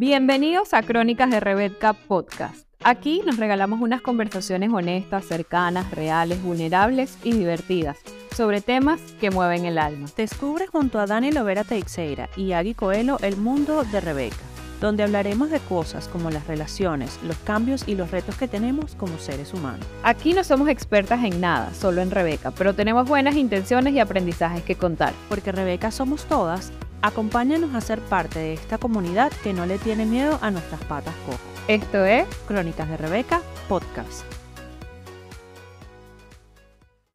Bienvenidos a Crónicas de Rebeca Podcast. Aquí nos regalamos unas conversaciones honestas, cercanas, reales, vulnerables y divertidas sobre temas que mueven el alma. Descubre junto a Dani Lovera Teixeira y Agui Coelho el mundo de Rebeca, donde hablaremos de cosas como las relaciones, los cambios y los retos que tenemos como seres humanos. Aquí no somos expertas en nada, solo en Rebeca, pero tenemos buenas intenciones y aprendizajes que contar. Porque Rebeca somos todas, acompáñanos a ser parte de esta comunidad que no le tiene miedo a nuestras patas cojas. Esto es Crónicas de Rebeca Podcast.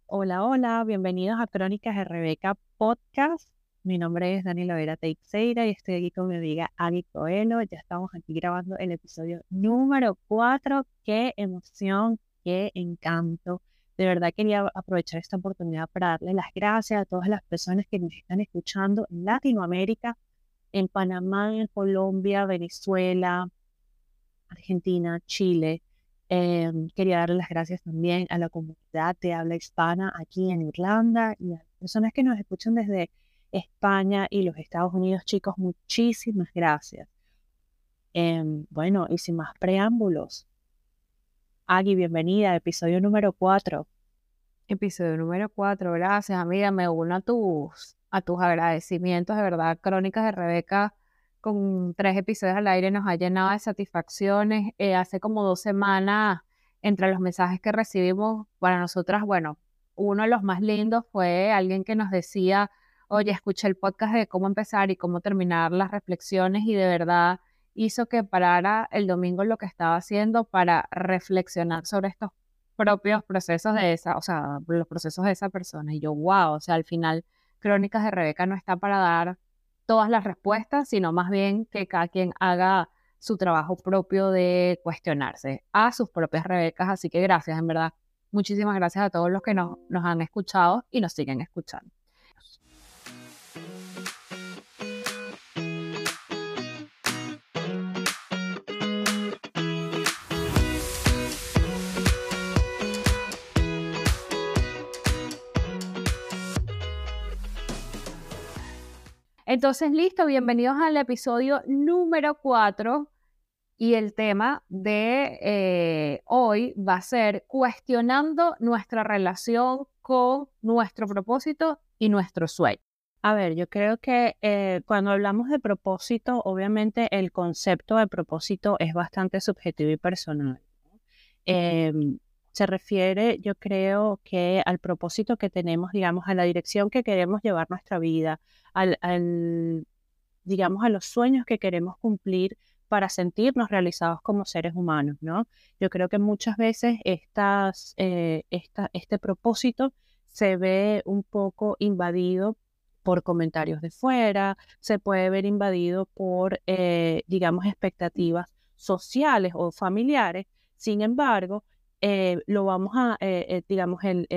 Hola, hola, bienvenidos a Crónicas de Rebeca Podcast. Mi nombre es Daniela Vera Teixeira y estoy aquí con mi amiga Agui Coelho. Ya estamos aquí grabando el episodio número 4. Qué emoción, qué encanto. De verdad quería aprovechar esta oportunidad para darle las gracias a todas las personas que nos están escuchando en Latinoamérica, en Panamá, en Colombia, Venezuela, Argentina, Chile. Em, quería darle las gracias también a la comunidad de habla hispana aquí en Irlanda y a las personas que nos escuchan desde España y los Estados Unidos, chicos, muchísimas gracias. Em, bueno, y sin más preámbulos, Agui, bienvenida, episodio número 4. Episodio número 4, gracias amiga, me uno a tus, a tus agradecimientos, de verdad, Crónicas de Rebeca con tres episodios al aire nos ha llenado de satisfacciones. Eh, hace como dos semanas, entre los mensajes que recibimos, para nosotras, bueno, uno de los más lindos fue alguien que nos decía, oye, escuché el podcast de cómo empezar y cómo terminar las reflexiones y de verdad hizo que parara el domingo lo que estaba haciendo para reflexionar sobre estos propios procesos de esa, o sea, los procesos de esa persona. Y yo, wow, o sea, al final Crónicas de Rebeca no está para dar todas las respuestas, sino más bien que cada quien haga su trabajo propio de cuestionarse a sus propias Rebecas. Así que gracias, en verdad. Muchísimas gracias a todos los que nos, nos han escuchado y nos siguen escuchando. Entonces, listo, bienvenidos al episodio número 4 y el tema de eh, hoy va a ser cuestionando nuestra relación con nuestro propósito y nuestro sueño. A ver, yo creo que eh, cuando hablamos de propósito, obviamente el concepto de propósito es bastante subjetivo y personal. Se refiere, yo creo que al propósito que tenemos, digamos, a la dirección que queremos llevar nuestra vida, al, digamos, a los sueños que queremos cumplir para sentirnos realizados como seres humanos, ¿no? Yo creo que muchas veces estas, eh, este propósito se ve un poco invadido por comentarios de fuera, se puede ver invadido por, eh, digamos, expectativas sociales o familiares. Sin embargo, eh, lo vamos a, digamos, el,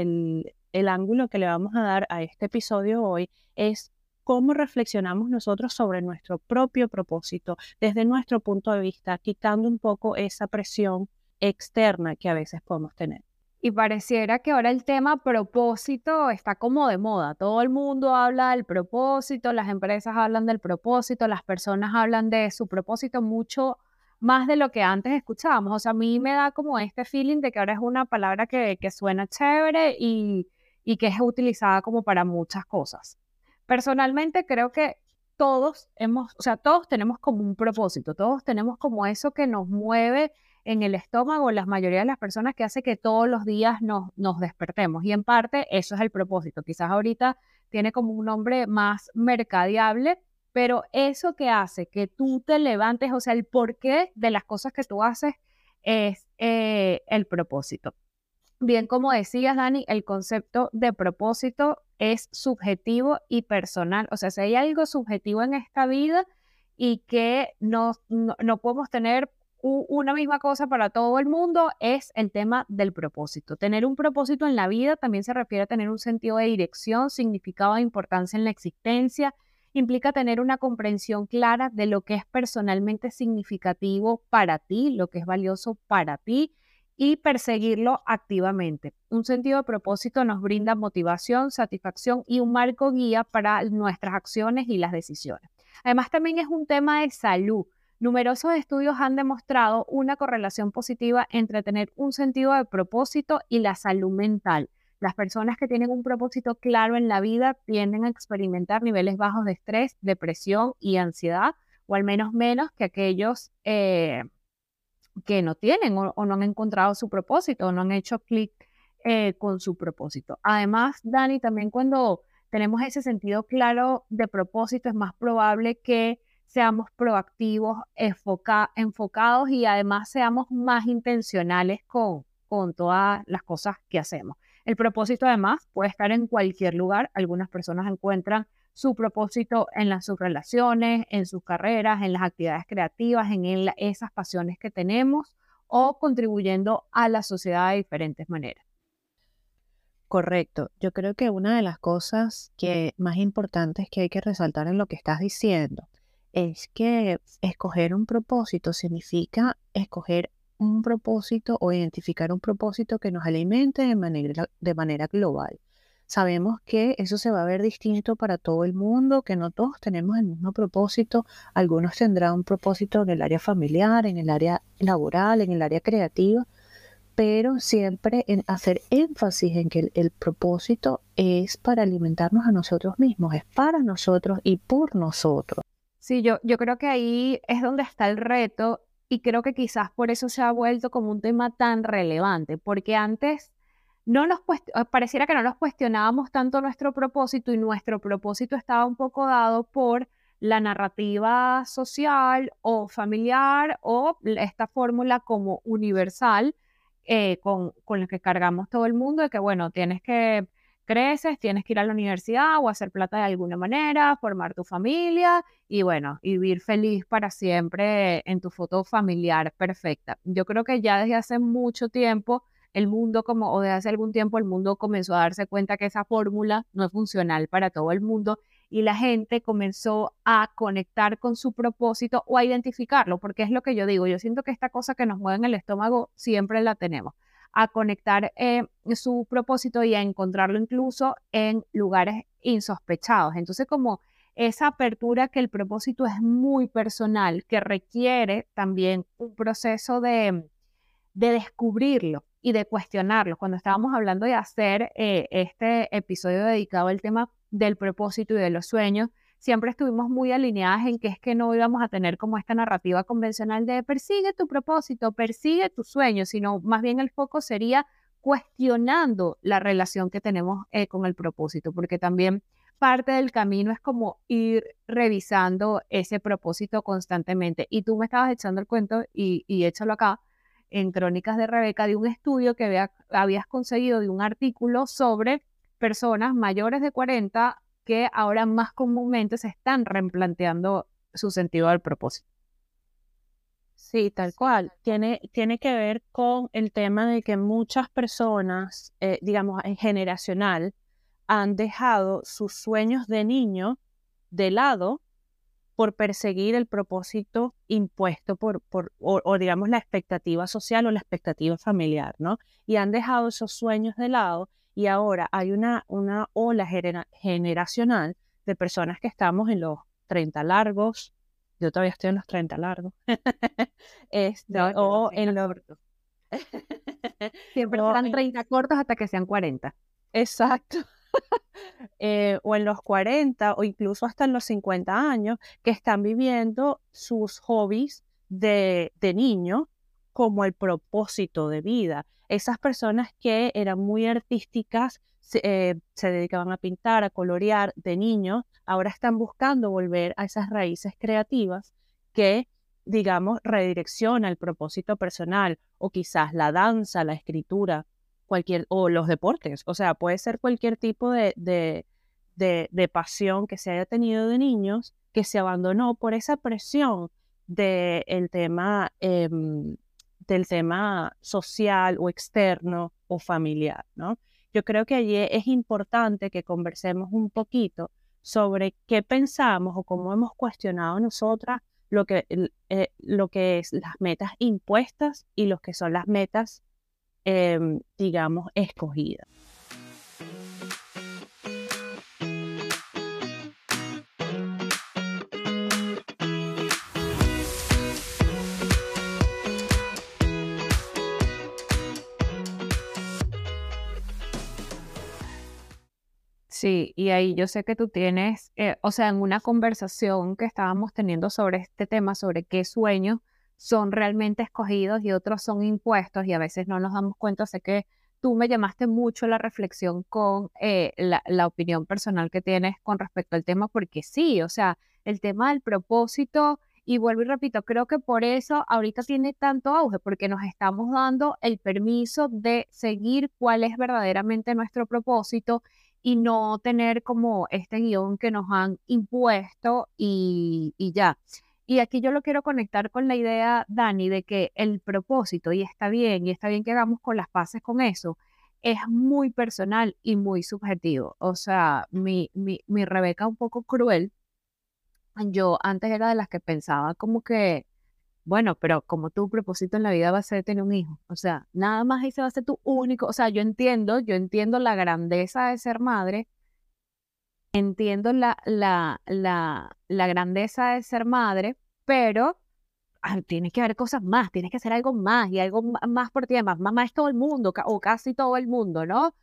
el ángulo que le vamos a dar a este episodio hoy es cómo reflexionamos nosotros sobre nuestro propio propósito desde nuestro punto de vista, quitando un poco esa presión externa que a veces podemos tener. Y pareciera que ahora el tema propósito está como de moda. Todo el mundo habla del propósito, las empresas hablan del propósito, las personas hablan de su propósito mucho más de lo que antes escuchábamos. O sea, a mí me da como este feeling de que ahora es una palabra que, que suena chévere y, y que es utilizada como para muchas cosas. Personalmente creo que todos hemos, o sea, todos tenemos como un propósito, todos tenemos como eso que nos mueve en el estómago, la mayoría de las personas que hace que todos los días nos, nos despertemos. Y en parte eso es el propósito. Quizás ahorita tiene como un nombre más mercadeable, pero eso que hace que tú te levantes, o sea, el porqué de las cosas que tú haces es eh, el propósito. Bien, como decías, Dani, el concepto de propósito es subjetivo y personal. O sea, si hay algo subjetivo en esta vida y que no, no, podemos tener una misma cosa para todo el mundo, es el tema del propósito. Tener un propósito en la vida también se refiere a tener un sentido de dirección, significado de importancia en la existencia, implica tener una comprensión clara de lo que es personalmente significativo para ti, lo que es valioso para ti y perseguirlo activamente. Un sentido de propósito nos brinda motivación, satisfacción y un marco guía para nuestras acciones y las decisiones. Además, también es un tema de salud. Numerosos estudios han demostrado una correlación positiva entre tener un sentido de propósito y la salud mental. Las personas que tienen un propósito claro en la vida tienden a experimentar niveles bajos de estrés, depresión y ansiedad, o al menos menos que aquellos eh, que no tienen o, no han encontrado su propósito o no han hecho clic eh, con su propósito. Además, Dani, también cuando tenemos ese sentido claro de propósito, es más probable que seamos proactivos, enfocados y además seamos más intencionales con, con todas las cosas que hacemos. El propósito además puede estar en cualquier lugar. Algunas personas encuentran su propósito en sus relaciones, en sus carreras, en las actividades creativas, en esas pasiones que tenemos o contribuyendo a la sociedad de diferentes maneras. Correcto. Yo creo que una de las cosas que más importantes que hay que resaltar en lo que estás diciendo es que escoger un propósito significa escoger un propósito o identificar un propósito que nos alimente de manera, de manera global. Sabemos que eso se va a ver distinto para todo el mundo, que no todos tenemos el mismo propósito. Algunos tendrán un propósito en el área familiar, en el área laboral, en el área creativa, pero siempre en hacer énfasis en que el propósito es para alimentarnos a nosotros mismos, es para nosotros y por nosotros. Sí, yo, yo creo que ahí es donde está el reto y creo que quizás por eso se ha vuelto como un tema tan relevante, porque antes no nos eh, pareciera que no nos cuestionábamos tanto nuestro propósito y nuestro propósito estaba un poco dado por la narrativa social o familiar o esta fórmula como universal eh, con, con la que cargamos todo el mundo de que, bueno, tienes que creces, tienes que ir a la universidad o hacer plata de alguna manera, formar tu familia y bueno, vivir feliz para siempre en tu foto familiar perfecta. Yo creo que ya desde hace mucho tiempo el mundo como o desde hace algún tiempo el mundo comenzó a darse cuenta que esa fórmula no es funcional para todo el mundo y la gente comenzó a conectar con su propósito o a identificarlo, porque es lo que yo digo, yo siento que esta cosa que nos mueve en el estómago siempre la tenemos a conectar eh, su propósito y a encontrarlo incluso en lugares insospechados. Entonces, como esa apertura que el propósito es muy personal, que requiere también un proceso de, descubrirlo y de cuestionarlo. Cuando estábamos hablando de hacer eh, este episodio dedicado al tema del propósito y de los sueños, siempre estuvimos muy alineadas en que es que no íbamos a tener como esta narrativa convencional de persigue tu propósito, persigue tu sueño, sino más bien el foco sería cuestionando la relación que tenemos eh, con el propósito, porque también parte del camino es como ir revisando ese propósito constantemente. Y tú me estabas echando el cuento y, y échalo acá en Crónicas de Rebeca de un estudio que habías conseguido de un artículo sobre personas mayores de 40 que ahora más comúnmente se están replanteando su sentido del propósito. Sí, tal cual. Tiene, tiene que ver con el tema de que muchas personas, eh, digamos, en generacional, han dejado sus sueños de niño de lado por perseguir el propósito impuesto por, por o, digamos, la expectativa social o la expectativa familiar, ¿no? Y han dejado esos sueños de lado y ahora hay una, una ola generacional de personas que estamos en los 30 largos, yo todavía estoy en los 30 largos, este, o en los... Siempre serán 30 cortos hasta que sean 40. Exacto. Eh, o en los 40 o incluso hasta en los 50 años, que están viviendo sus hobbies de, de niño como el propósito de vida esas personas que eran muy artísticas, eh, se, dedicaban a pintar, a colorear de niños, ahora están buscando volver a esas raíces creativas que, digamos, redirecciona el propósito personal o quizás la danza, la escritura, cualquier, o los deportes. O sea, puede ser cualquier tipo de, de, de, pasión que se haya tenido de niños que se abandonó por esa presión del tema em, del tema social o externo o familiar, ¿no? Yo creo que allí es importante que conversemos un poquito sobre qué pensamos o cómo hemos cuestionado nosotras lo que, eh, lo que es las metas impuestas y lo que son las metas, em, digamos, escogidas. Sí, y ahí yo sé que tú tienes, eh, o sea, en una conversación que estábamos teniendo sobre este tema, sobre qué sueños son realmente escogidos y otros son impuestos y a veces no nos damos cuenta, sé que tú me llamaste mucho la reflexión con eh, la, la opinión personal que tienes con respecto al tema, porque sí, o sea, el tema del propósito y vuelvo y repito, creo que por eso ahorita tiene tanto auge, porque nos estamos dando el permiso de seguir cuál es verdaderamente nuestro propósito y no tener como este guion que nos han impuesto y, y ya. Y aquí yo lo quiero conectar con la idea, Dani, de que el propósito, y está bien, y está bien que hagamos con las paces con eso, es muy personal y muy subjetivo. O sea, mi, mi, mi Rebeca un poco cruel yo antes era de las que pensaba como que, bueno, pero como tu propósito en la vida va a ser tener un hijo, o sea, nada más ese va a ser tu único, o sea, yo entiendo, yo entiendo la grandeza de ser madre, entiendo la, la, la, la grandeza de ser madre, pero ah, tiene que haber cosas más, tienes que hacer algo más y algo más por ti, más, más, más todo el mundo, o casi todo el mundo, ¿no?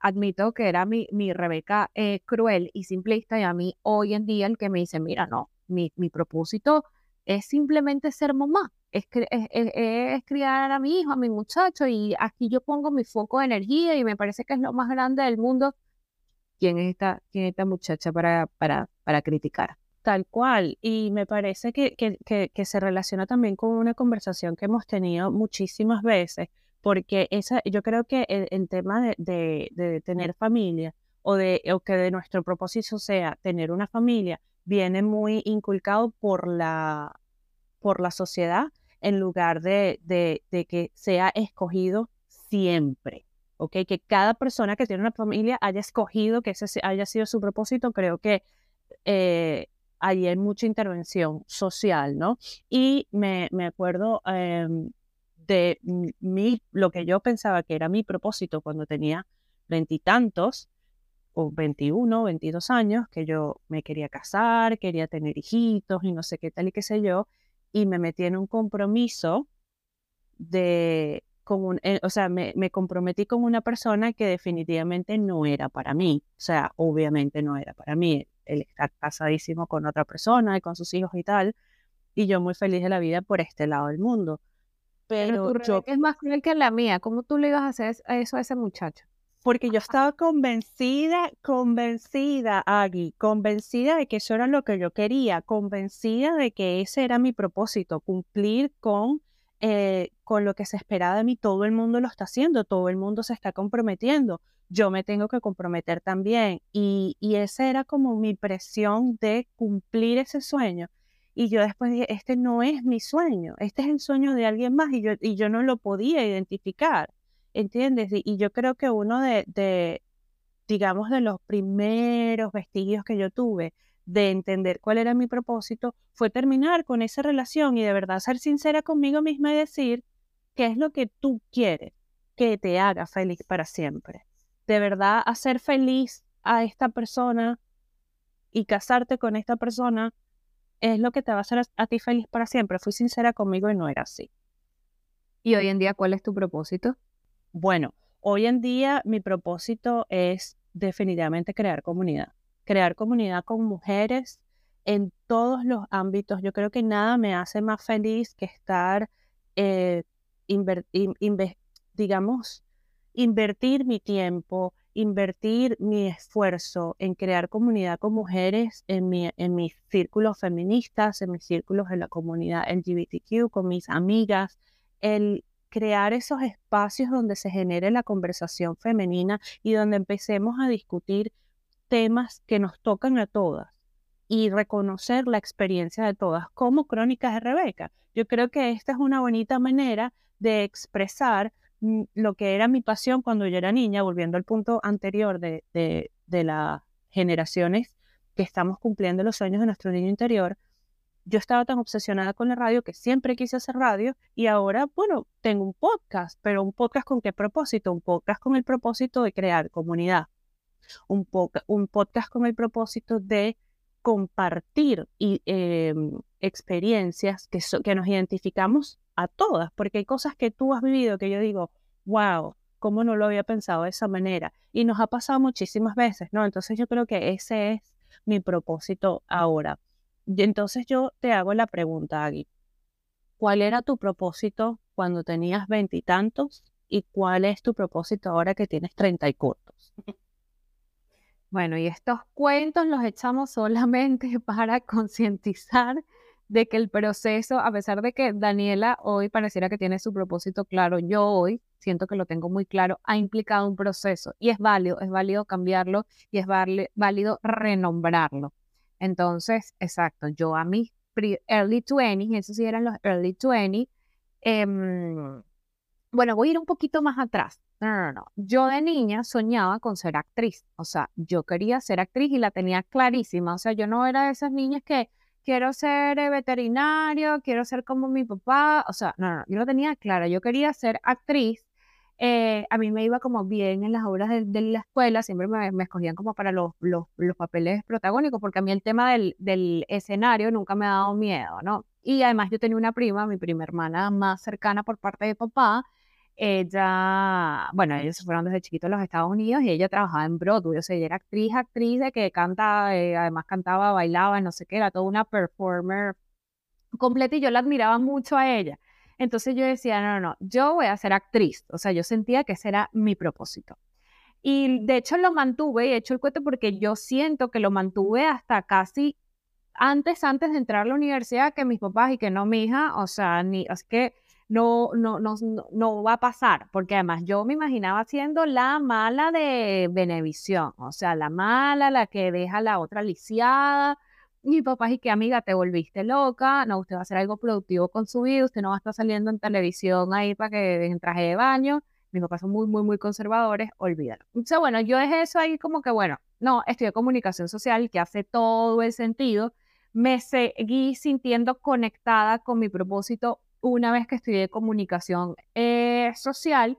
admito que era mi, mi Rebeca eh, cruel y simplista y a mí hoy en día el que me dice, mira, no, mi, mi propósito es simplemente ser mamá, es, es, criar a mi hijo, a mi muchacho y aquí yo pongo mi foco de energía y me parece que es lo más grande del mundo. ¿Quién es esta, quién esta muchacha para, para, para criticar? Tal cual. Y me parece que, que, que, se relaciona también con una conversación que hemos tenido muchísimas veces porque esa, yo creo que el, tema de, de, tener familia o, de, o que de nuestro propósito sea tener una familia viene muy inculcado por la, por la sociedad en lugar de, de, que sea escogido siempre. ¿ok? Que cada persona que tiene una familia haya escogido que ese haya sido su propósito, creo que eh, ahí hay mucha intervención social, ¿no? Y me, me acuerdo em, de mi, lo que yo pensaba que era mi propósito cuando tenía veintitantos o 21, 22 años, que yo me quería casar, quería tener hijitos y no sé qué tal y qué sé yo, y me metí en un compromiso de, con eh, o sea, me, me, comprometí con una persona que definitivamente no era para mí, o sea, obviamente no era para mí, él está casadísimo con otra persona y con sus hijos y tal, y yo muy feliz de la vida por este lado del mundo. Pero, yo... es más cruel que la mía. ¿Cómo tú le ibas a hacer eso a ese muchacho? Porque yo estaba convencida, convencida, Agui, convencida de que eso era lo que yo quería, convencida de que ese era mi propósito, cumplir con, eh, con lo que se esperaba de mí. Todo el mundo lo está haciendo, todo el mundo se está comprometiendo. Yo me tengo que comprometer también. Y, y esa era como mi presión de cumplir ese sueño. Y yo después dije, este no es mi sueño, este es el sueño de alguien más y yo, y yo no lo podía identificar, ¿entiendes? Y, yo creo que uno de, de, digamos, de los primeros vestigios que yo tuve de entender cuál era mi propósito fue terminar con esa relación y de verdad ser sincera conmigo misma y decir qué es lo que tú quieres que te haga feliz para siempre. De verdad, hacer feliz a esta persona y casarte con esta persona es lo que te va a hacer a, ti feliz para siempre. Fui sincera conmigo y no era así. ¿Y hoy en día cuál es tu propósito? Bueno, hoy en día mi propósito es definitivamente crear comunidad. Crear comunidad con mujeres en todos los ámbitos. Yo creo que nada me hace más feliz que estar, eh, digamos, invertir mi tiempo, invertir mi esfuerzo en crear comunidad con mujeres en, mi, en mis círculos feministas, en mis círculos de la comunidad LGBTQ, con mis amigas, el crear esos espacios donde se genere la conversación femenina y donde empecemos a discutir temas que nos tocan a todas y reconocer la experiencia de todas como crónicas de Rebeca. Yo creo que esta es una bonita manera de expresar Mm, lo que era mi pasión cuando yo era niña, volviendo al punto anterior de, de, de las generaciones que estamos cumpliendo los sueños de nuestro niño interior, yo estaba tan obsesionada con la radio que siempre quise hacer radio y ahora, bueno, tengo un podcast, pero un podcast con qué propósito? Un podcast con el propósito de crear comunidad, un, un podcast con el propósito de compartir y, em, experiencias que, que nos identificamos a todas, porque hay cosas que tú has vivido que yo digo, wow, ¿cómo no lo había pensado de esa manera? Y nos ha pasado muchísimas veces, ¿no? Entonces yo creo que ese es mi propósito ahora. Y entonces yo te hago la pregunta, Agui. ¿Cuál era tu propósito cuando tenías veintitantos y, cuál es tu propósito ahora que tienes treinta y cortos? Bueno, y estos cuentos los echamos solamente para concientizar de que el proceso, a pesar de que Daniela hoy pareciera que tiene su propósito claro, yo hoy siento que lo tengo muy claro, ha implicado un proceso y es válido, es válido cambiarlo y es válido renombrarlo. Entonces, exacto, yo a mis early 20, esos sí eran los early 20, em, bueno, voy a ir un poquito más atrás. No, no, no. Yo de niña soñaba con ser actriz. O sea, yo quería ser actriz y la tenía clarísima. O sea, yo no era de esas niñas que quiero ser eh, veterinario, quiero ser como mi papá. O sea, no, no, yo lo tenía clara. Yo quería ser actriz eh, a mí me iba como bien en las obras de, la escuela, siempre me, escogían como para los, papeles protagónicos, porque a mí el tema del, del, escenario nunca me ha dado miedo, ¿no? Y además yo tenía una prima, mi prima hermana más cercana por parte de papá, ella, bueno, ellos se fueron desde chiquitos a los Estados Unidos y ella trabajaba en Broadway, o sea, ella era actriz, actriz de que canta, eh, además cantaba, bailaba, no sé qué, era toda una performer completa y yo la admiraba mucho a ella. Entonces yo decía, no, no, no, yo voy a ser actriz. O sea, yo sentía que ese era mi propósito. Y de hecho lo mantuve, y he hecho el cuento porque yo siento que lo mantuve hasta casi antes, antes de entrar a la universidad que mis papás y que no mi hija, o sea, ni, es que no, no, no, no va a pasar, porque además yo me imaginaba siendo la mala de Benevisión, o sea, la mala, la que deja a la otra lisiada, mi papá y que amiga, te volviste loca, no, usted va a hacer algo productivo con su vida, usted no va a estar saliendo en televisión ahí para que en traje de baño. Mis papás son muy, muy, muy conservadores, olvídalo. Entonces, bueno, yo dejé eso ahí como que, bueno, no, estudié comunicación social, que hace todo el sentido. Me seguí sintiendo conectada con mi propósito una vez que estudié comunicación eh, social.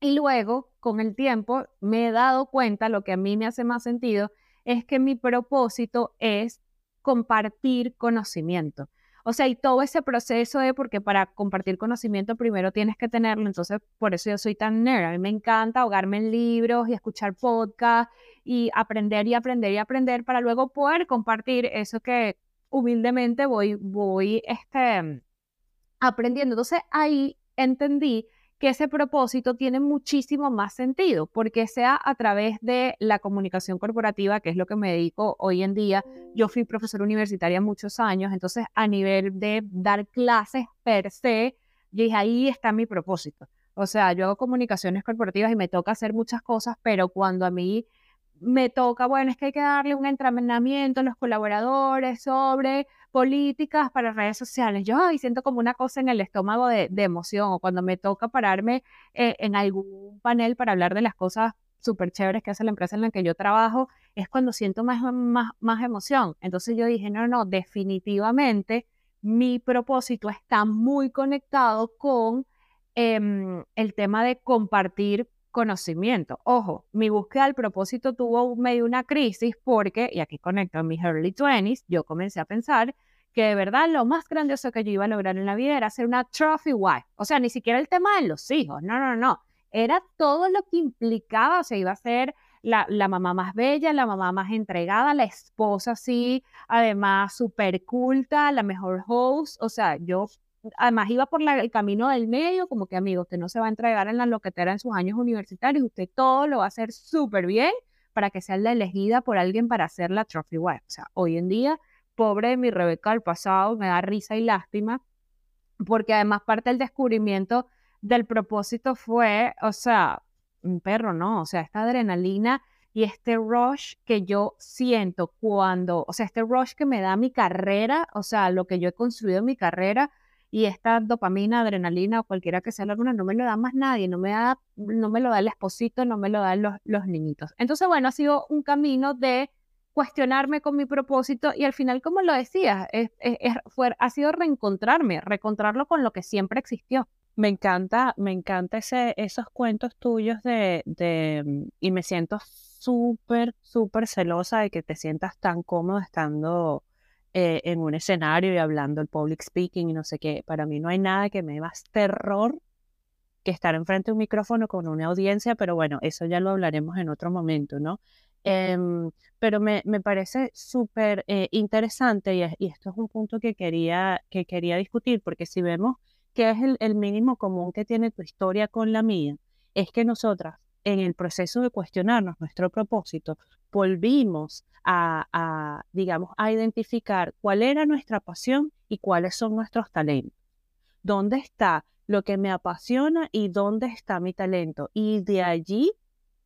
Y luego, con el tiempo, me he dado cuenta, lo que a mí me hace más sentido, es que mi propósito es compartir conocimiento. O sea, y todo ese proceso de, porque para compartir conocimiento primero tienes que tenerlo, entonces por eso yo soy tan nerd. A mí me encanta ahogarme en libros y escuchar podcasts y aprender y aprender y aprender para luego poder compartir eso que humildemente voy, voy este, aprendiendo. Entonces ahí entendí que ese propósito tiene muchísimo más sentido, porque sea a través de la comunicación corporativa, que es lo que me dedico hoy en día. Yo fui profesora universitaria muchos años, entonces a nivel de dar clases per se, yo dije, ahí está mi propósito. O sea, yo hago comunicaciones corporativas y me toca hacer muchas cosas, pero cuando a mí me toca, bueno, es que hay que darle un entrenamiento a los colaboradores sobre políticas para redes sociales. Yo ay, siento como una cosa en el estómago de, emoción o cuando me toca pararme eh, en algún panel para hablar de las cosas súper chéveres que hace la empresa en la que yo trabajo, es cuando siento más, más, más emoción. Entonces yo dije, no, no, definitivamente mi propósito está muy conectado con em, el tema de compartir conocimiento. Ojo, mi búsqueda del propósito tuvo medio una crisis porque, y aquí conecto en mis early 20s, yo comencé a pensar que de verdad lo más grandioso que yo iba a lograr en la vida era ser una trophy wife. O sea, ni siquiera el tema de los hijos, no, no, no. Era todo lo que implicaba, o sea, iba a ser la, la mamá más bella, la mamá más entregada, la esposa así, además súper culta, la mejor host. O sea, yo además iba por el camino del medio, como que amigo, usted no se va a entregar en la loquetera en sus años universitarios, usted todo lo va a hacer súper bien para que sea la elegida por alguien para hacer la trophy wife. O sea, hoy en día, pobre mi Rebeca del pasado, me da risa y lástima, porque además parte del descubrimiento del propósito fue, o sea, un perro, ¿no? O sea, esta adrenalina y este rush que yo siento cuando, o sea, este rush que me da mi carrera, o sea, lo que yo he construido en mi carrera, y esta dopamina, adrenalina o cualquiera que sea la luna no me lo da más nadie, no me, da, no me lo da el esposito, no me lo dan los, los niñitos. Entonces, bueno, ha sido un camino de cuestionarme con mi propósito y al final, como lo decía, es, fue, ha sido reencontrarme, reencontrarlo con lo que siempre existió. Me encanta, me encanta ese, esos cuentos tuyos de, de y me siento súper, súper celosa de que te sientas tan cómodo estando eh, en un escenario y hablando el public speaking y no sé qué. Para mí no hay nada que me dé más terror que estar enfrente de un micrófono con una audiencia, pero bueno, eso ya lo hablaremos en otro momento, ¿no? Em, pero me, parece súper eh, interesante y, esto es un punto que quería, que quería discutir, porque si vemos que es el, mínimo común que tiene tu historia con la mía, es que nosotras en el proceso de cuestionarnos nuestro propósito, volvimos a, digamos, a identificar cuál era nuestra pasión y cuáles son nuestros talentos. ¿Dónde está lo que me apasiona y dónde está mi talento? Y de allí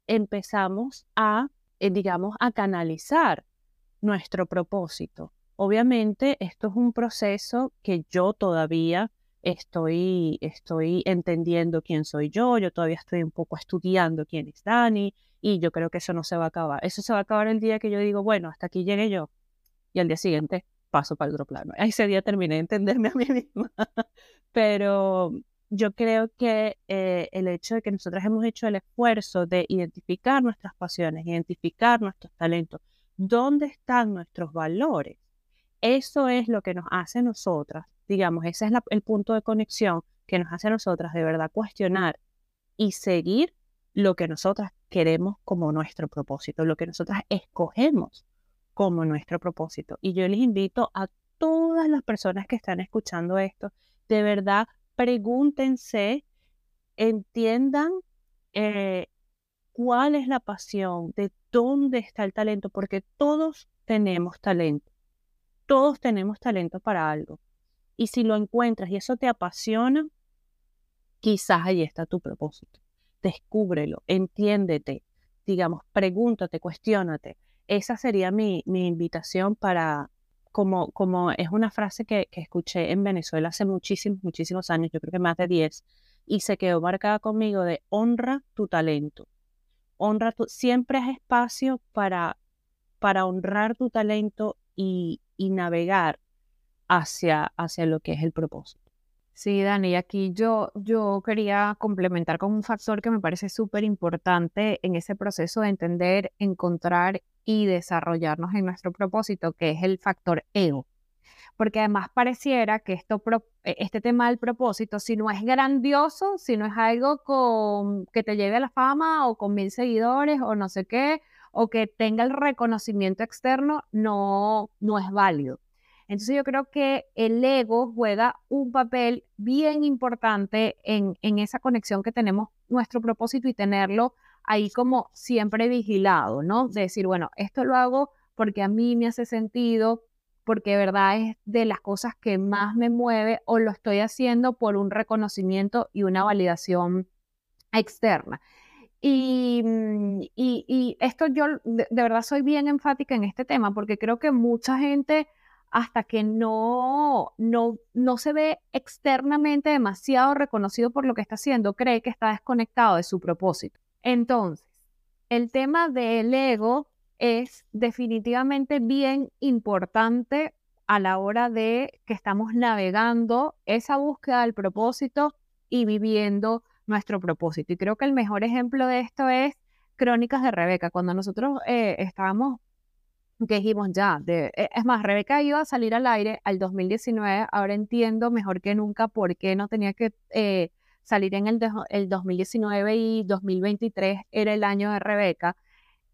empezamos a eh, digamos, a canalizar nuestro propósito. Obviamente, esto es un proceso que yo todavía estoy, estoy entendiendo quién soy yo, yo todavía estoy un poco estudiando quién es Dani y yo creo que eso no se va a acabar. Eso se va a acabar el día que yo digo, bueno, hasta aquí llegué yo y al día siguiente paso para otro plano. Ese día terminé de entenderme a mí misma, pero yo creo que eh, el hecho de que nosotros hemos hecho el esfuerzo de identificar nuestras pasiones, identificar nuestros talentos, dónde están nuestros valores, eso es lo que nos hace nosotras, digamos, ese es el punto de conexión que nos hace a nosotras de verdad cuestionar y seguir lo que nosotras queremos como nuestro propósito, lo que nosotras escogemos como nuestro propósito. Y yo les invito a todas las personas que están escuchando esto, de verdad, pregúntense, entiendan eh, cuál es la pasión, de dónde está el talento, porque todos tenemos talento, todos tenemos talento para algo. Y si lo encuentras y eso te apasiona, quizás ahí está tu propósito. Descúbrelo, entiéndete, digamos, pregúntate, cuestiónate. Esa sería mi, mi invitación para, como, como es una frase que, escuché en Venezuela hace muchísimos, muchísimos años, yo creo que más de 10, y se quedó marcada conmigo de honra tu talento. Honra tu, siempre es espacio para, para honrar tu talento y, y navegar hacia, hacia lo que es el propósito. Sí, Dani, aquí yo, yo quería complementar con un factor que me parece súper importante en ese proceso de entender, encontrar y desarrollarnos en nuestro propósito, que es el factor ego. Porque además pareciera que esto, e, este tema del propósito, si no es grandioso, si no es algo que te lleve a la fama o con mil seguidores o no sé qué, o que tenga el reconocimiento externo, no, no es válido. Entonces yo creo que el ego juega un papel bien importante en, en esa conexión que tenemos nuestro propósito y tenerlo ahí como siempre vigilado, ¿no? De decir, bueno, esto lo hago porque a mí me hace sentido, porque de verdad es de las cosas que más me mueve o lo estoy haciendo por un reconocimiento y una validación externa. Y, mm, y, esto yo de, verdad soy bien enfática en este tema porque creo que mucha gente hasta que no, no, no se ve externamente demasiado reconocido por lo que está haciendo, cree que está desconectado de su propósito. Entonces, el tema del ego es definitivamente bien importante a la hora de que estamos navegando esa búsqueda del propósito y viviendo nuestro propósito. Y creo que el mejor ejemplo de esto es Crónicas de Rebeca. Cuando nosotros eh, estábamos, que dijimos ya, de, eh, es más, Rebeca iba a salir al aire al 2019, ahora entiendo mejor que nunca por qué no tenía que eh, salir en el, el 2019 y 2023 era el año de Rebeca.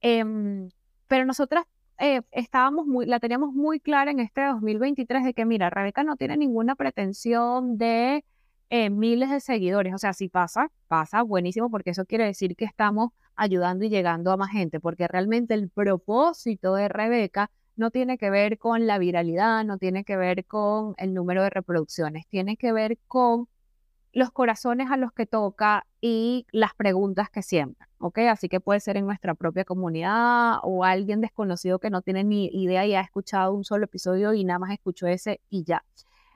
Em, pero nosotras eh, estábamos muy, la teníamos muy clara en este 2023 de que, mira, Rebeca no tiene ninguna pretensión de eh, miles de seguidores. O sea, si pasa, pasa, buenísimo, porque eso quiere decir que estamos ayudando y llegando a más gente, porque realmente el propósito de Rebeca no tiene que ver con la viralidad, no tiene que ver con el número de reproducciones, tiene que ver con los corazones a los que toca y las preguntas que siembra, ¿ok? Así que puede ser en nuestra propia comunidad o alguien desconocido que no tiene ni idea y ha escuchado un solo episodio y nada más escuchó ese y ya.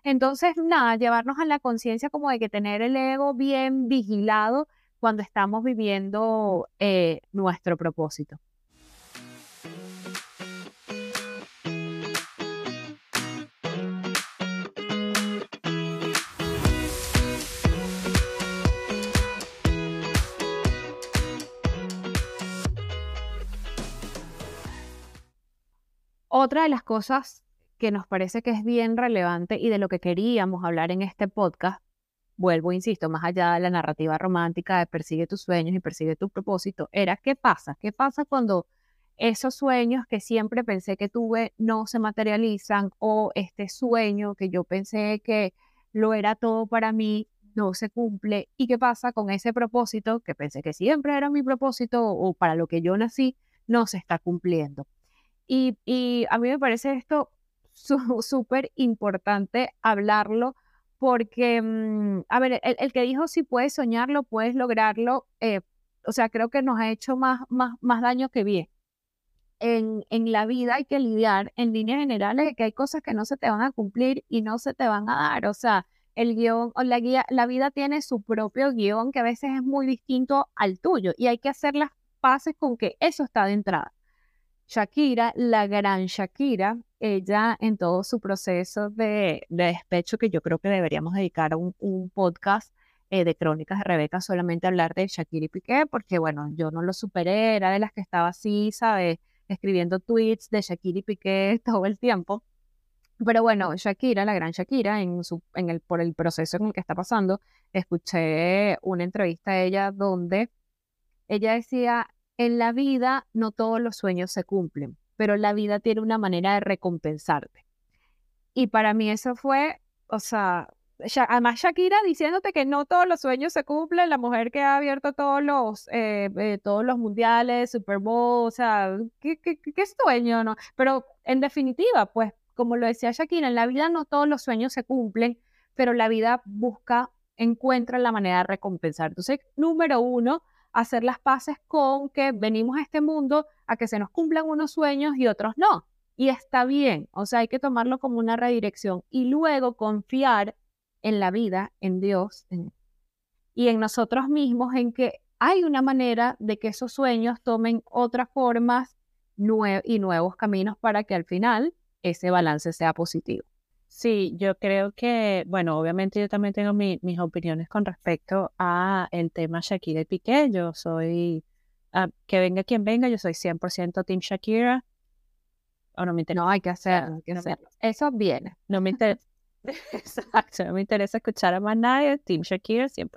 Entonces, nada, llevarnos a la conciencia como de que tener el ego bien vigilado cuando estamos viviendo eh, nuestro propósito. Otra de las cosas que nos parece que es bien relevante y de lo que queríamos hablar en este podcast vuelvo, insisto, más allá de la narrativa romántica de persigue tus sueños y persigue tu propósito, era qué pasa, qué pasa cuando esos sueños que siempre pensé que tuve no se materializan o este sueño que yo pensé que lo era todo para mí no se cumple y qué pasa con ese propósito que pensé que siempre era mi propósito o para lo que yo nací no se está cumpliendo. Y, a mí me parece esto súper importante hablarlo porque, mm, a ver, el, que dijo si puedes soñarlo, puedes lograrlo, eh, o sea, creo que nos ha hecho más, más, más daño que bien. En, en, la vida hay que lidiar en líneas generales de que hay cosas que no se te van a cumplir y no se te van a dar. O sea, el guion o la guía, la vida tiene su propio guion que a veces es muy distinto al tuyo y hay que hacer las paces con que eso está de entrada. Shakira, la gran Shakira, ella en todo su proceso de, despecho, que yo creo que deberíamos dedicar a un, podcast eh, de crónicas de Rebeca, solamente hablar de Shakira y Piqué, porque bueno, yo no lo superé, era de las que estaba así, ¿sabes? Escribiendo tweets de Shakira y Piqué todo el tiempo. Pero bueno, Shakira, la gran Shakira, en su, en el, por el proceso en el que está pasando, escuché una entrevista a ella donde ella decía, en la vida no todos los sueños se cumplen, pero la vida tiene una manera de recompensarte. Y para mí eso fue, o sea, además Shakira diciéndote que no todos los sueños se cumplen, la mujer que ha abierto todos los, eh, eh, todos los mundiales, Super Bowl, o sea, ¿qué, qué, qué sueño, no? Pero en definitiva, pues como lo decía Shakira, en la vida no todos los sueños se cumplen, pero la vida busca, encuentra la manera de recompensar. Entonces, número uno, hacer las paces con que venimos a este mundo a que se nos cumplan unos sueños y otros no. Y está bien, o sea, hay que tomarlo como una redirección y luego confiar en la vida, en Dios y en nosotros mismos, en que hay una manera de que esos sueños tomen otras formas y nuevos caminos para que al final ese balance sea positivo. Sí, yo creo que, bueno, obviamente yo también tengo mis opiniones con respecto a el tema Shakira y Piqué. Yo soy, ah, que venga quien venga, yo soy 100% Team Shakira. O no me interesa. No, hay que hacerlo, hay que hacerlo. Eso viene. No me interesa. Exacto, no me interesa escuchar a más nadie, Team Shakira 100%.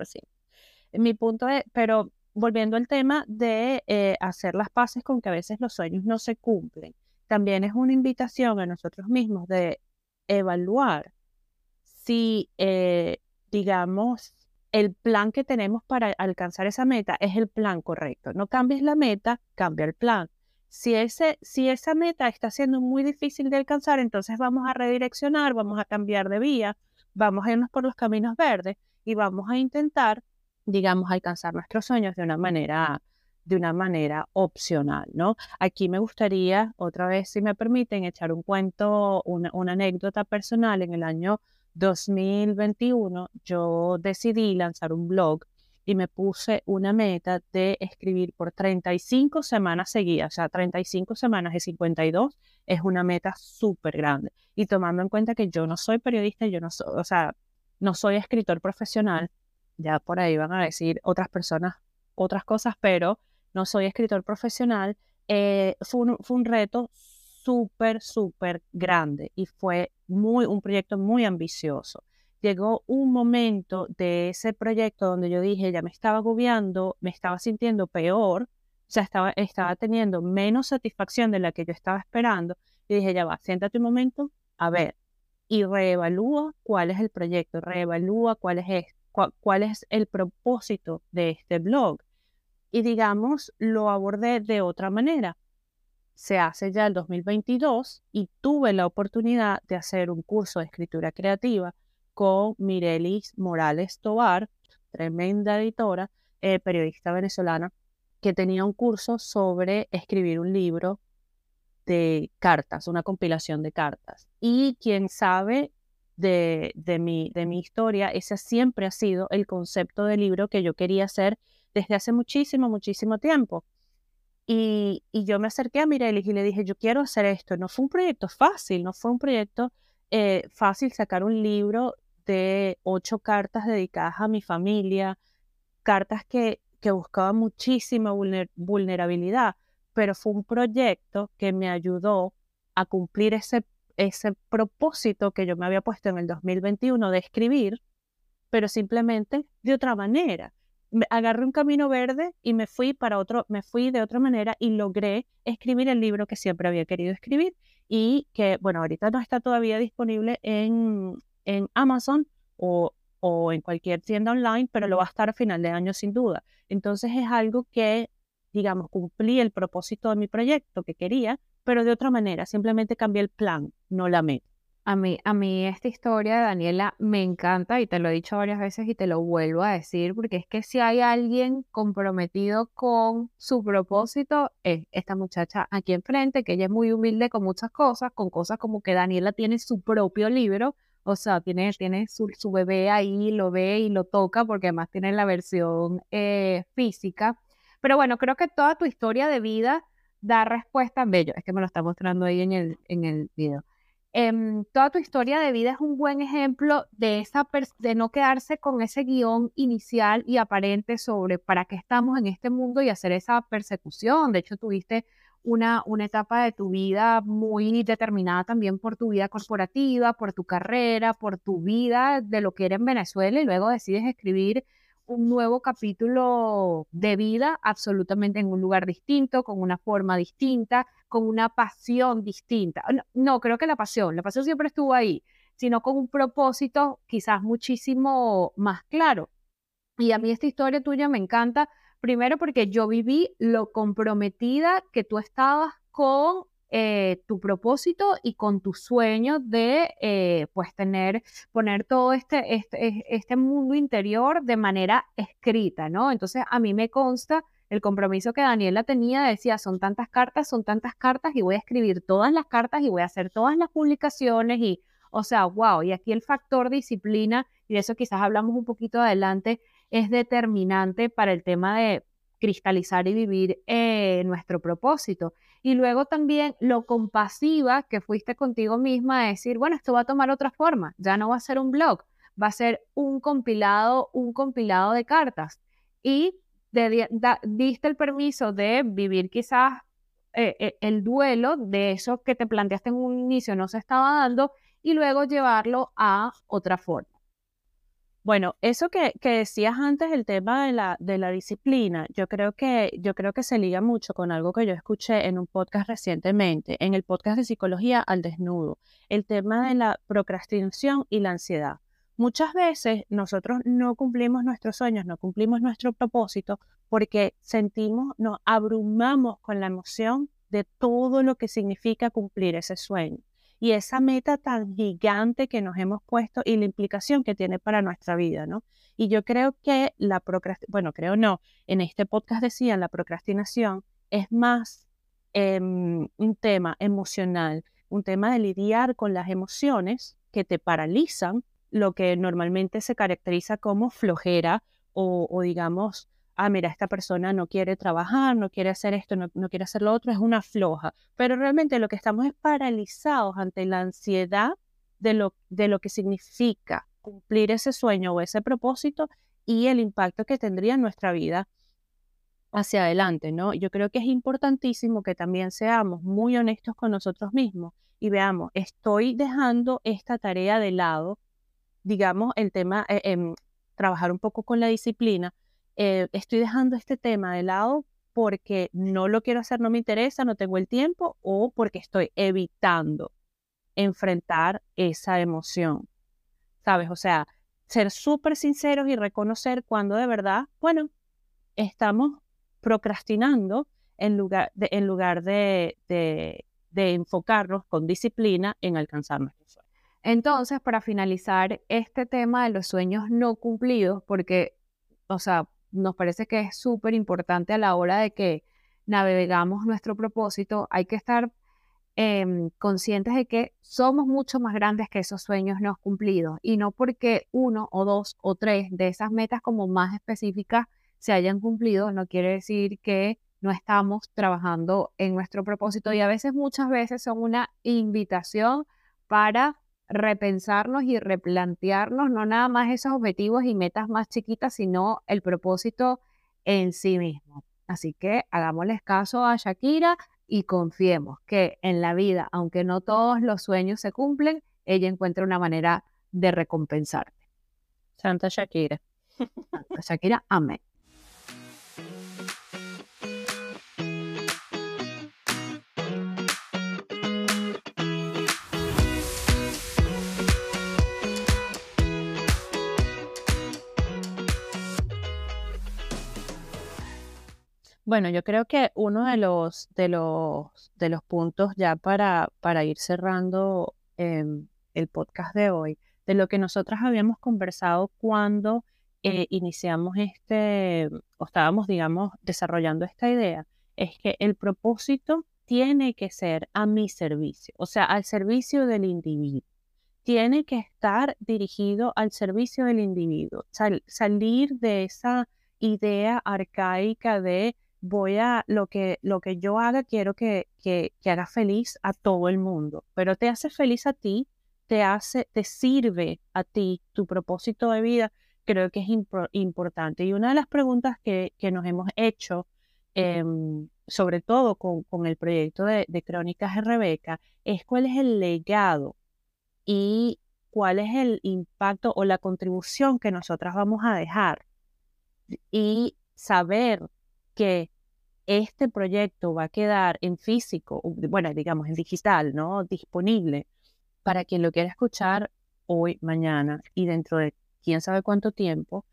Mi punto es, pero volviendo al tema de eh, hacer las paces con que a veces los sueños no se cumplen, también es una invitación a nosotros mismos de evaluar si, eh, digamos, el plan que tenemos para alcanzar esa meta es el plan correcto. No cambies la meta, cambia el plan. Si, ese, si esa meta está siendo muy difícil de alcanzar, entonces vamos a redireccionar, vamos a cambiar de vía, vamos a irnos por los caminos verdes y vamos a intentar, digamos, alcanzar nuestros sueños de una manera de una manera opcional, ¿no? Aquí me gustaría, otra vez, si me permiten, echar un cuento, una, anécdota personal. En el año 2021 yo decidí lanzar un blog y me puse una meta de escribir por 35 semanas seguidas, o sea, 35 semanas de 52 es una meta súper grande. Y tomando en cuenta que yo no soy periodista, yo no o sea, no soy escritor profesional, ya por ahí van a decir otras personas otras cosas, pero no soy escritor profesional, eh, fue, un, fue, un, reto súper, súper grande y fue muy, un proyecto muy ambicioso. Llegó un momento de ese proyecto donde yo dije, ya me estaba agobiando, me estaba sintiendo peor, o sea, estaba, estaba teniendo menos satisfacción de la que yo estaba esperando. Y dije, ya va, siéntate un momento, a ver, y reevalúa cuál es el proyecto, reevalúa cuál es, cuál es el propósito de este blog y digamos, lo abordé de otra manera. Se hace ya el 2022 y tuve la oportunidad de hacer un curso de escritura creativa con Mirelis Morales Tobar, tremenda editora, eh, periodista venezolana, que tenía un curso sobre escribir un libro de cartas, una compilación de cartas. Y quien sabe de, de, mi, de mi historia, ese siempre ha sido el concepto de libro que yo quería hacer desde hace muchísimo, muchísimo tiempo. Y, yo me acerqué a Mirelis y le dije, yo quiero hacer esto. No fue un proyecto fácil, no fue un proyecto eh, fácil sacar un libro de ocho cartas dedicadas a mi familia, cartas que, que buscaban muchísima vulnerabilidad, pero fue un proyecto que me ayudó a cumplir ese, ese propósito que yo me había puesto en el 2021 de escribir pero simplemente de otra manera. Agarré un camino verde y me fui para otro, me fui de otra manera y logré escribir el libro que siempre había querido escribir y que, bueno, ahorita no está todavía disponible en, en Amazon o, o en cualquier tienda online, pero lo va a estar a final de año sin duda. Entonces es algo que, digamos, cumplí el propósito de mi proyecto que quería, pero de otra manera, simplemente cambié el plan, no la meta. A mí, a mí esta historia de Daniela me encanta y te lo he dicho varias veces y te lo vuelvo a decir porque es que si hay alguien comprometido con su propósito es esta muchacha aquí enfrente, que ella es muy humilde con muchas cosas, con cosas como que Daniela tiene su propio libro, o sea, tiene, tiene su, bebé ahí, lo ve y lo toca porque además tiene la versión eh, física. Pero bueno, creo que toda tu historia de vida da respuesta, bello, es que me lo está mostrando ahí en el, en el video Em, toda tu historia de vida es un buen ejemplo de, esa de no quedarse con ese guion inicial y aparente sobre para qué estamos en este mundo y hacer esa persecución. De hecho, tuviste una, una etapa de tu vida muy determinada también por tu vida corporativa, por tu carrera, por tu vida de lo que era en Venezuela y luego decides escribir un nuevo capítulo de vida absolutamente en un lugar distinto, con una forma distinta, con una pasión distinta. No, creo que la pasión, la pasión siempre estuvo ahí, sino con un propósito quizás muchísimo más claro. Y a mí esta historia tuya me encanta, primero porque yo viví lo comprometida que tú estabas con eh, tu propósito y con tu sueño de eh, pues tener, poner todo este, este, este mundo interior de manera escrita, ¿no? Entonces a mí me consta el compromiso que Daniela tenía, decía, son tantas cartas, son tantas cartas y voy a escribir todas las cartas y voy a hacer todas las publicaciones y, o sea, wow, y aquí el factor disciplina, y de eso quizás hablamos un poquito adelante, es determinante para el tema de cristalizar y vivir eh, nuestro propósito. Y luego también lo compasiva que fuiste contigo misma a decir, bueno, esto va a tomar otra forma, ya no va a ser un blog, va a ser un compilado, un compilado de cartas. Y diste el permiso de vivir quizás eh, eh, el duelo de eso que te planteaste en un inicio no se estaba dando y luego llevarlo a otra forma. Bueno, eso que, decías antes, el tema de la, de la disciplina, yo creo, que, yo creo que se liga mucho con algo que yo escuché en un podcast recientemente, en el podcast de Psicología al Desnudo, el tema de la procrastinación y la ansiedad. Muchas veces nosotros no cumplimos nuestros sueños, no cumplimos nuestro propósito porque sentimos, nos abrumamos con la emoción de todo lo que significa cumplir ese sueño y esa meta tan gigante que nos hemos puesto y la implicación que tiene para nuestra vida, ¿no? Y yo creo que la procrastinación, bueno, creo no, en este podcast decían la procrastinación es más em, un tema emocional, un tema de lidiar con las emociones que te paralizan, lo que normalmente se caracteriza como flojera o, digamos ah, mira, esta persona no quiere trabajar, no quiere hacer esto, no, quiere hacer lo otro, es una floja. Pero realmente lo que estamos es paralizados ante la ansiedad de lo, de lo que significa cumplir ese sueño o ese propósito y el impacto que tendría en nuestra vida hacia adelante, ¿no? Yo creo que es importantísimo que también seamos muy honestos con nosotros mismos y veamos, estoy dejando esta tarea de lado, digamos, el tema, eh, em, trabajar un poco con la disciplina, eh, estoy dejando este tema de lado porque no lo quiero hacer, no me interesa, no tengo el tiempo o porque estoy evitando enfrentar esa emoción. ¿Sabes? O sea, ser súper sinceros y reconocer cuando de verdad, bueno, estamos procrastinando en lugar de, en lugar de, de, enfocarnos con disciplina en alcanzar nuestros sueños. Entonces, para finalizar este tema de los sueños no cumplidos, porque, o sea, nos parece que es súper importante a la hora de que navegamos nuestro propósito, hay que estar em, conscientes de que somos mucho más grandes que esos sueños no cumplidos y no porque uno o dos o tres de esas metas como más específicas se hayan cumplido, no quiere decir que no estamos trabajando en nuestro propósito y a veces, muchas veces son una invitación para repensarnos y replantearnos no nada más esos objetivos y metas más chiquitas, sino el propósito en sí mismo. Así que hagámosles caso a Shakira y confiemos que en la vida, aunque no todos los sueños se cumplen, ella encuentra una manera de recompensarte. Santa Shakira. Santa Shakira, amén. Bueno, yo creo que uno de los, de los, de los puntos ya para, para ir cerrando em, el podcast de hoy, de lo que nosotras habíamos conversado cuando eh, iniciamos este, o estábamos, digamos, desarrollando esta idea, es que el propósito tiene que ser a mi servicio, o sea, al servicio del individuo. Tiene que estar dirigido al servicio del individuo, salir de esa idea arcaica de voy a, lo que, lo que yo haga, quiero que, que, haga feliz a todo el mundo, pero te hace feliz a ti, te hace, te sirve a ti tu propósito de vida, creo que es importante. Y una de las preguntas que, que nos hemos hecho, em, sobre todo con, con, el proyecto de, de Crónicas de Rebeca, es cuál es el legado y cuál es el impacto o la contribución que nosotras vamos a dejar. Y saber que este proyecto va a quedar en físico, bueno, digamos en digital, ¿no? Disponible para quien lo quiera escuchar hoy, mañana y dentro de quién sabe cuánto tiempo,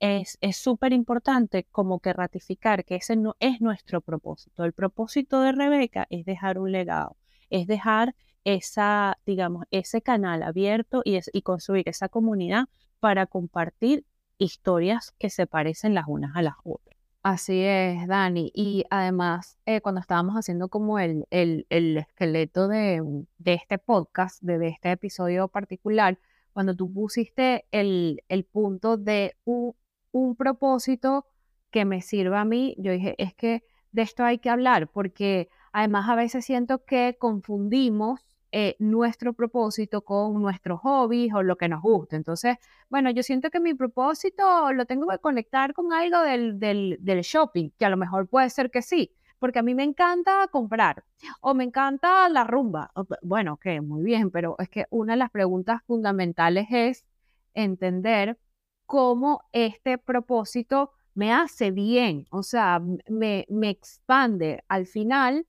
es súper importante como que ratificar que ese no es nuestro propósito. El propósito de Rebeca es dejar un legado, es dejar esa, digamos, ese canal abierto y, y construir esa comunidad para compartir historias que se parecen las unas a las otras. Así es, Dani. Y además, eh, cuando estábamos haciendo como el, el, el esqueleto de, de este podcast, de, este episodio particular, cuando tú pusiste el, el punto de un, un propósito que me sirva a mí, yo dije, es que de esto hay que hablar, porque además a veces siento que confundimos eh, nuestro propósito con nuestros hobbies o lo que nos gusta. Entonces, bueno, yo siento que mi propósito lo tengo que conectar con algo del, del, del shopping, que a lo mejor puede ser que sí, porque a mí me encanta comprar o me encanta la rumba. Bueno, ok, muy bien, pero es que una de las preguntas fundamentales es entender cómo este propósito me hace bien, o sea, me, me expande. Al final,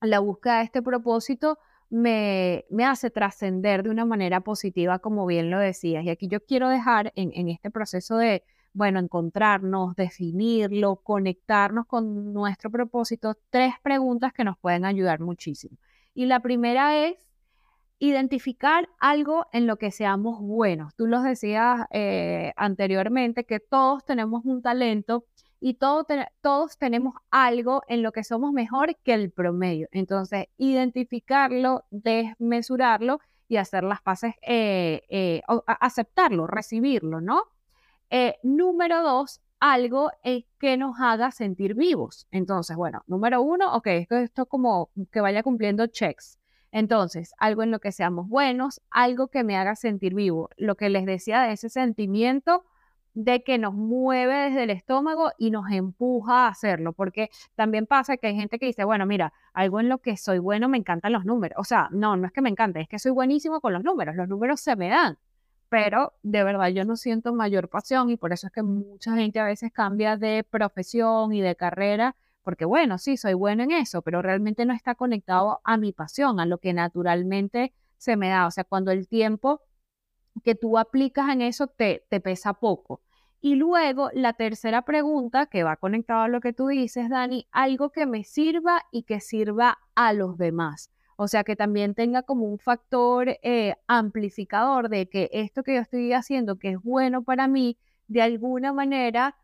la búsqueda de este propósito me, me hace trascender de una manera positiva, como bien lo decías. Y aquí yo quiero dejar en, este proceso de, bueno, encontrarnos, definirlo, conectarnos con nuestro propósito, tres preguntas que nos pueden ayudar muchísimo. Y la primera es identificar algo en lo que seamos buenos. Tú los decías eh, anteriormente que todos tenemos un talento y todos tenemos algo en lo que somos mejor que el promedio. Entonces, identificarlo, desmesurarlo y hacer las paces, eh, eh, aceptarlo, recibirlo, ¿no? Eh, número dos, algo que nos haga sentir vivos. Entonces, bueno, número uno, ok, esto, esto como que vaya cumpliendo checks. Entonces, algo en lo que seamos buenos, algo que me haga sentir vivo. Lo que les decía de ese sentimiento de que nos mueve desde el estómago y nos empuja a hacerlo, porque también pasa que hay gente que dice, bueno, mira, algo en lo que soy bueno me encantan los números, o sea, no, no es que me encante, es que soy buenísimo con los números, los números se me dan, pero de verdad yo no siento mayor pasión y por eso es que mucha gente a veces cambia de profesión y de carrera, porque bueno, sí, soy bueno en eso, pero realmente no está conectado a mi pasión, a lo que naturalmente se me da, o sea, cuando el tiempo que tú aplicas en eso te, te pesa poco. Y luego la tercera pregunta, que va conectada a lo que tú dices, Dani, algo que me sirva y que sirva a los demás. O sea, que también tenga como un factor eh, amplificador de que esto que yo estoy haciendo, que es bueno para mí, de alguna manera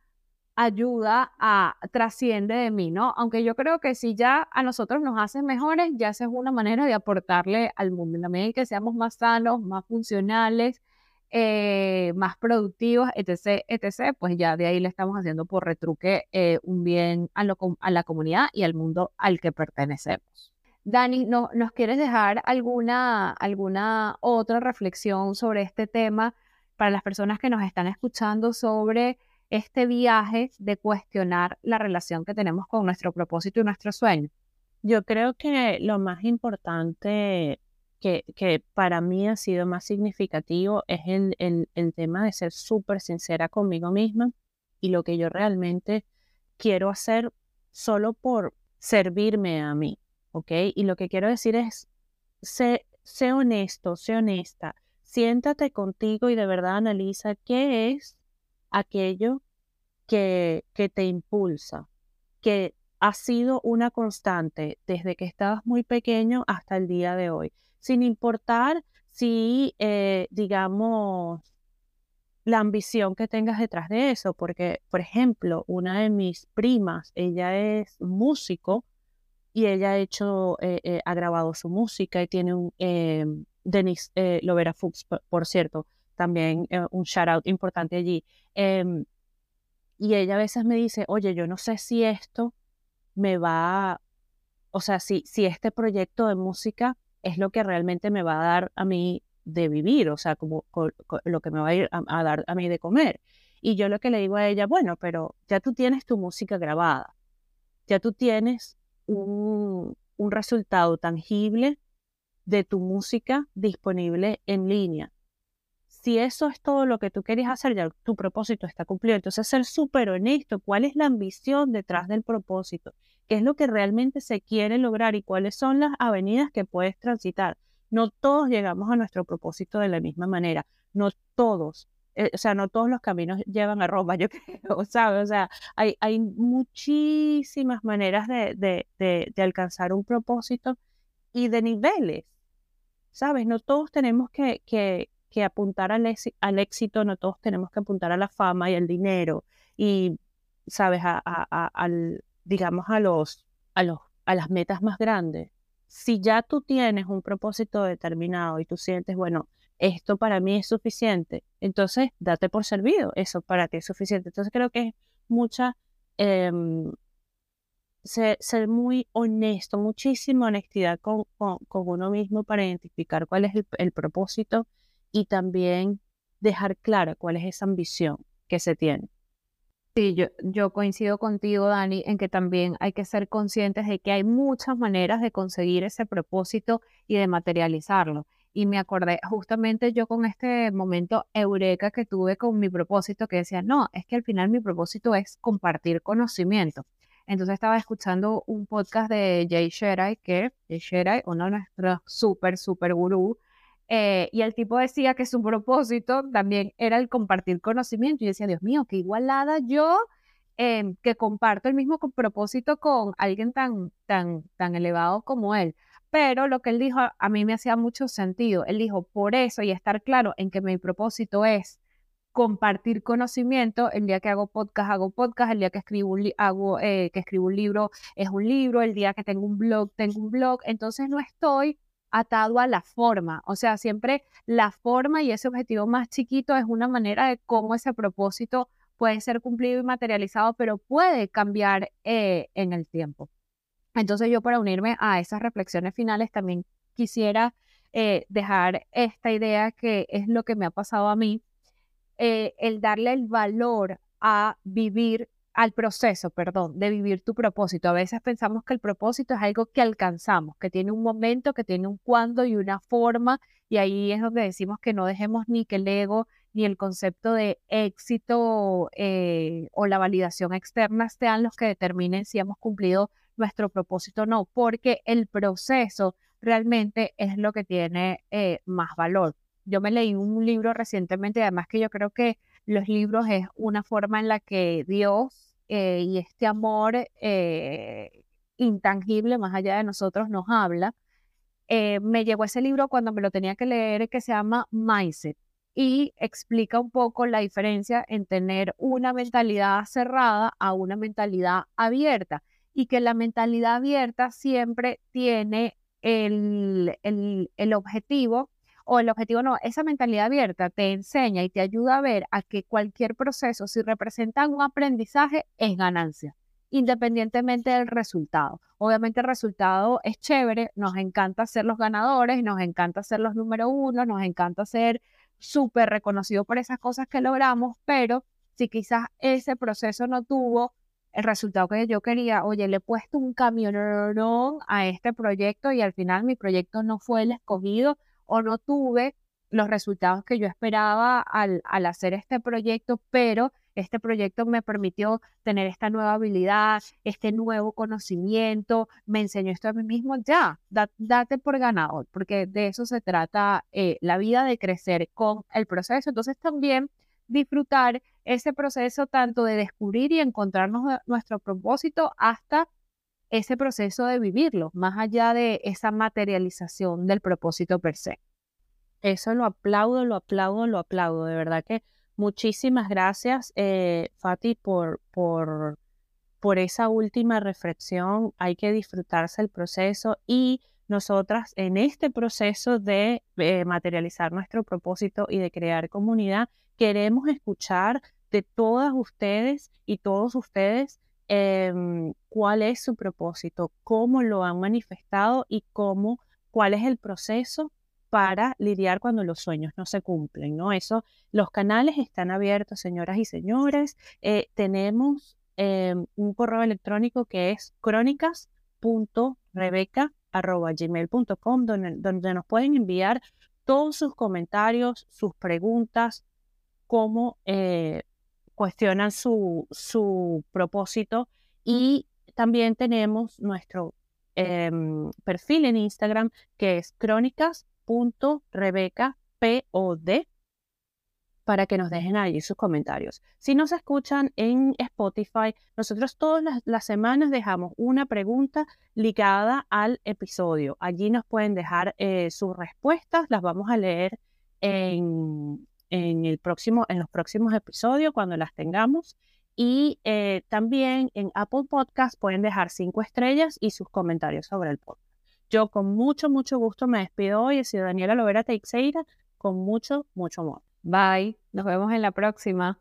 ayuda a trasciende de mí, ¿no? Aunque yo creo que si ya a nosotros nos hacen mejores, ya esa es una manera de aportarle al mundo. En la que seamos más sanos, más funcionales, eh, más productivos, etc., etc., pues ya de ahí le estamos haciendo por retruque eh, un bien a, a, la comunidad y al mundo al que pertenecemos. Dani, ¿no, ¿nos quieres dejar alguna, alguna otra reflexión sobre este tema para las personas que nos están escuchando sobre este viaje de cuestionar la relación que tenemos con nuestro propósito y nuestro sueño? Yo creo que lo más importante que, que, para mí ha sido más significativo es el, el, el tema de ser súper sincera conmigo misma y lo que yo realmente quiero hacer solo por servirme a mí, ¿ok? Y lo que quiero decir es, sé, sé honesto, sé honesta, siéntate contigo y de verdad analiza qué es aquello que, que te impulsa, que ha sido una constante desde que estabas muy pequeño hasta el día de hoy, sin importar si, eh, digamos, la ambición que tengas detrás de eso, porque, por ejemplo, una de mis primas, ella es músico y ella ha hecho, eh, eh, ha grabado su música y tiene un, eh, Denise Lovera Fuchs, por, cierto, también un shout out importante allí. Em, y ella a veces me dice, oye, yo no sé si esto me va, o sea, si, si este proyecto de música es lo que realmente me va a dar a mí de vivir, o sea, como lo que me va a ir a, dar a mí de comer. Y yo lo que le digo a ella, bueno, pero ya tú tienes tu música grabada, ya tú tienes un, un resultado tangible de tu música disponible en línea. Si eso es todo lo que tú querías hacer, ya tu propósito está cumplido. Entonces, ser súper honesto, ¿cuál es la ambición detrás del propósito? ¿Qué es lo que realmente se quiere lograr y cuáles son las avenidas que puedes transitar? No todos llegamos a nuestro propósito de la misma manera, no todos. Eh, o sea, no todos los caminos llevan a Roma, yo creo, ¿sabes? O sea, hay, hay muchísimas maneras de, de, de, alcanzar un propósito y de niveles, ¿sabes? No todos tenemos que, que, que apuntar al, al, éxito, no todos tenemos que apuntar a la fama y al dinero y, ¿sabes? A, al, digamos, a, los, a, los, a las metas más grandes si ya tú tienes un propósito determinado y tú sientes, bueno, esto para mí es suficiente, entonces date por servido, eso para ti es suficiente. Entonces creo que es mucha, em, ser, muy honesto, muchísima honestidad con, con, uno mismo para identificar cuál es el propósito y también dejar clara cuál es esa ambición que se tiene. Sí, yo, yo coincido contigo, Dani, en que también hay que ser conscientes de que hay muchas maneras de conseguir ese propósito y de materializarlo. Y me acordé justamente yo con este momento eureka que tuve con mi propósito, que decía, no, es que al final mi propósito es compartir conocimiento. Entonces estaba escuchando un podcast de Jay Sherry, que Jay Sherry, uno de nuestros súper, súper gurú, eh, y el tipo decía que su propósito también era el compartir conocimiento. Y yo decía, Dios mío, qué igualada yo em, que comparto el mismo propósito con alguien tan, tan, tan elevado como él. Pero lo que él dijo a, mí me hacía mucho sentido. Él dijo, por eso y estar claro en que mi propósito es compartir conocimiento. El día que hago podcast, hago podcast. El día que escribo un, hago, eh, que escribo un libro, es un libro. El día que tengo un blog, tengo un blog. Entonces no estoy atado a la forma. O sea, siempre la forma y ese objetivo más chiquito es una manera de cómo ese propósito puede ser cumplido y materializado, pero puede cambiar eh, en el tiempo. Entonces yo para unirme a esas reflexiones finales también quisiera eh, dejar esta idea que es lo que me ha pasado a mí, eh, el darle el valor a vivir al proceso, perdón, de vivir tu propósito. A veces pensamos que el propósito es algo que alcanzamos, que tiene un momento, que tiene un cuándo y una forma, y ahí es donde decimos que no dejemos ni que el ego ni el concepto de éxito eh, o la validación externa sean los que determinen si hemos cumplido nuestro propósito o no, porque el proceso realmente es lo que tiene eh, más valor. Yo me leí un libro recientemente, además que yo creo que los libros es una forma en la que Dios eh, y este amor eh, intangible más allá de nosotros nos habla. Eh, me llegó ese libro cuando me lo tenía que leer que se llama Mindset y explica un poco la diferencia en tener una mentalidad cerrada a una mentalidad abierta y que la mentalidad abierta siempre tiene el, el, el objetivo o el objetivo no, esa mentalidad abierta te enseña y te ayuda a ver a que cualquier proceso, si representa un aprendizaje, es ganancia, independientemente del resultado. Obviamente el resultado es chévere, nos encanta ser los ganadores, nos encanta ser los número uno, nos encanta ser súper reconocidos por esas cosas que logramos, pero si quizás ese proceso no tuvo el resultado que yo quería. Oye, le he puesto un camionón a este proyecto y al final mi proyecto no fue el escogido o no tuve los resultados que yo esperaba al, al hacer este proyecto, pero este proyecto me permitió tener esta nueva habilidad, este nuevo conocimiento, me enseñó esto a mí mismo, ya, date por ganador, porque de eso se trata eh, la vida de crecer con el proceso. Entonces también disfrutar ese proceso tanto de descubrir y encontrarnos nuestro propósito hasta ese proceso de vivirlo, más allá de esa materialización del propósito per se. Eso lo aplaudo, lo aplaudo, lo aplaudo. De verdad que muchísimas gracias, eh, Fati, por, por, por esa última reflexión. Hay que disfrutarse el proceso y nosotras en este proceso de eh, materializar nuestro propósito y de crear comunidad, queremos escuchar de todas ustedes y todos ustedes em, cuál es su propósito, cómo lo han manifestado y cómo, cuál es el proceso para lidiar cuando los sueños no se cumplen, ¿no? Eso, los canales están abiertos, señoras y señores. Eh, tenemos em, un correo electrónico que es crónicas.rebeca.gmail.com donde, donde nos pueden enviar todos sus comentarios, sus preguntas, cómo eh, cuestionan su, su propósito y también tenemos nuestro em, perfil en Instagram que es crónicas pod para que nos dejen allí sus comentarios. Si nos escuchan en Spotify, nosotros todas las, semanas dejamos una pregunta ligada al episodio. Allí nos pueden dejar eh, sus respuestas, las vamos a leer en, el próximo, en los próximos episodios cuando las tengamos. Y eh, también en Apple Podcast pueden dejar cinco estrellas y sus comentarios sobre el podcast. Yo con mucho, mucho gusto me despido hoy. He sido Daniela Lovera Teixeira con mucho, mucho amor. Bye. Nos vemos en la próxima.